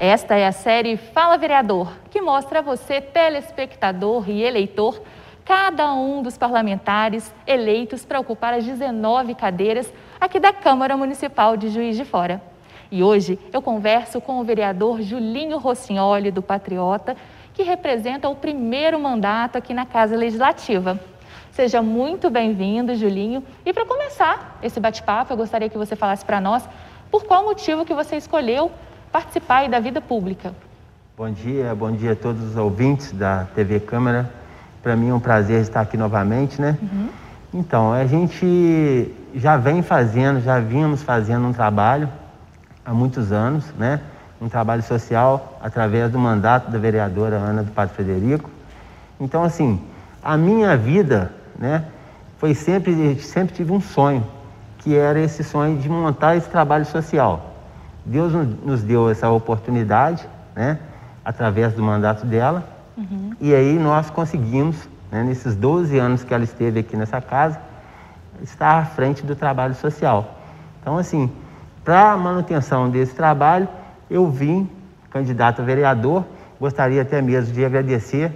Esta é a série Fala Vereador, que mostra a você, telespectador e eleitor, cada um dos parlamentares eleitos para ocupar as 19 cadeiras aqui da Câmara Municipal de Juiz de Fora. E hoje eu converso com o vereador Julinho Rossignoli, do Patriota, que representa o primeiro mandato aqui na Casa Legislativa. Seja muito bem-vindo, Julinho. E para começar esse bate-papo, eu gostaria que você falasse para nós por qual motivo que você escolheu participar da vida pública. Bom dia, bom dia a todos os ouvintes da TV Câmara. Para mim é um prazer estar aqui novamente, né? Uhum. Então, a gente já vem fazendo, já vínhamos fazendo um trabalho há muitos anos, né? Um trabalho social através do mandato da vereadora Ana do Padre Frederico. Então, assim, a minha vida, né? Foi sempre, sempre tive um sonho, que era esse sonho de montar esse trabalho social. Deus nos deu essa oportunidade, né? Através do mandato dela. Uhum. E aí nós conseguimos, né, nesses 12 anos que ela esteve aqui nessa casa, estar à frente do trabalho social. Então, assim, para a manutenção desse trabalho, eu vim candidato a vereador. Gostaria até mesmo de agradecer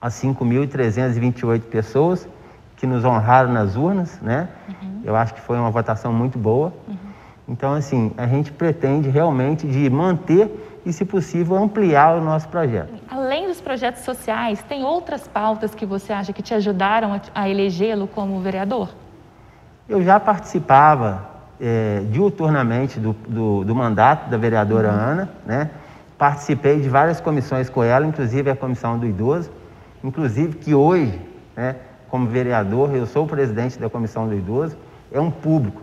as 5.328 pessoas que nos honraram nas urnas, né? Uhum. Eu acho que foi uma votação muito boa. Uhum. Então, assim, a gente pretende realmente de manter e, se possível, ampliar o nosso projeto. Além dos projetos sociais, tem outras pautas que você acha que te ajudaram a elegê-lo como vereador? Eu já participava é, diuturnamente do, do, do, mandato da vereadora uhum. Ana, né? Participei de várias comissões com ela, inclusive a comissão do idoso, inclusive que hoje, né, como vereador, eu sou o presidente da comissão do idoso, é um público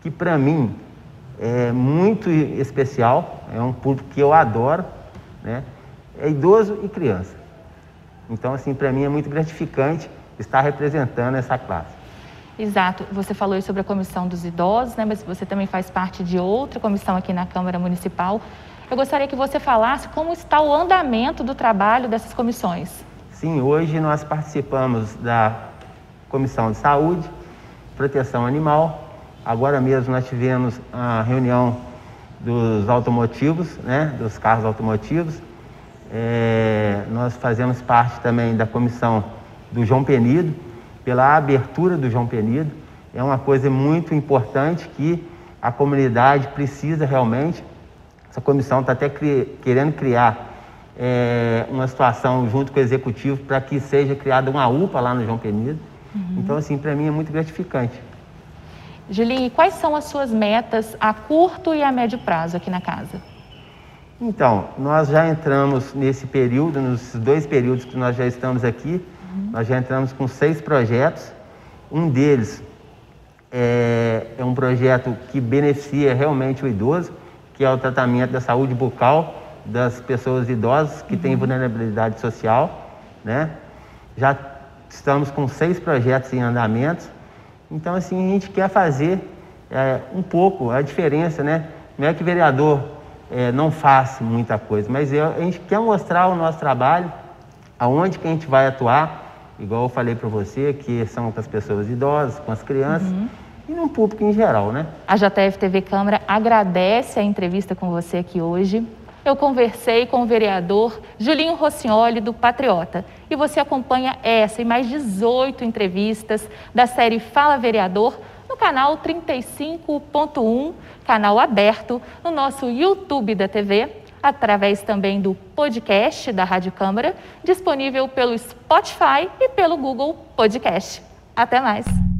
que para mim é muito especial, é um público que eu adoro, né? É idoso e criança. Então, assim, para mim é muito gratificante estar representando essa classe. Exato. Você falou sobre a comissão dos idosos, né? Mas você também faz parte de outra comissão aqui na Câmara Municipal. Eu gostaria que você falasse como está o andamento do trabalho dessas comissões. Sim, hoje nós participamos da Comissão de Saúde, Proteção Animal, Agora mesmo nós tivemos a reunião dos automotivos, né, dos carros automotivos. É, nós fazemos parte também da comissão do João Penido, pela abertura do João Penido. É uma coisa muito importante que a comunidade precisa realmente. Essa comissão está até cri querendo criar é, uma situação junto com o executivo para que seja criada uma UPA lá no João Penido. Uhum. Então, assim, para mim é muito gratificante. Julinho, quais são as suas metas a curto e a médio prazo aqui na casa? Então, nós já entramos nesse período, nos dois períodos que nós já estamos aqui, uhum. nós já entramos com seis projetos. Um deles é, é, um projeto que beneficia realmente o idoso, que é o tratamento da saúde bucal das pessoas idosas que uhum. têm vulnerabilidade social, né? Já estamos com seis projetos em andamento. Então, assim, a gente quer fazer é, um pouco a diferença, né? Não é que vereador é, não faça muita coisa, mas eu, a gente quer mostrar o nosso trabalho, aonde que a gente vai atuar, igual eu falei para você, que são com as pessoas idosas, com as crianças. Uhum. E no público em geral, né? A JF TV Câmara agradece a entrevista com você aqui hoje eu conversei com o vereador Julinho Rossignoli, do Patriota. E você acompanha essa e mais 18 entrevistas da série Fala Vereador no canal 35.1, canal aberto, no nosso YouTube da TV, através também do podcast da Rádio Câmara, disponível pelo Spotify e pelo Google Podcast. Até mais!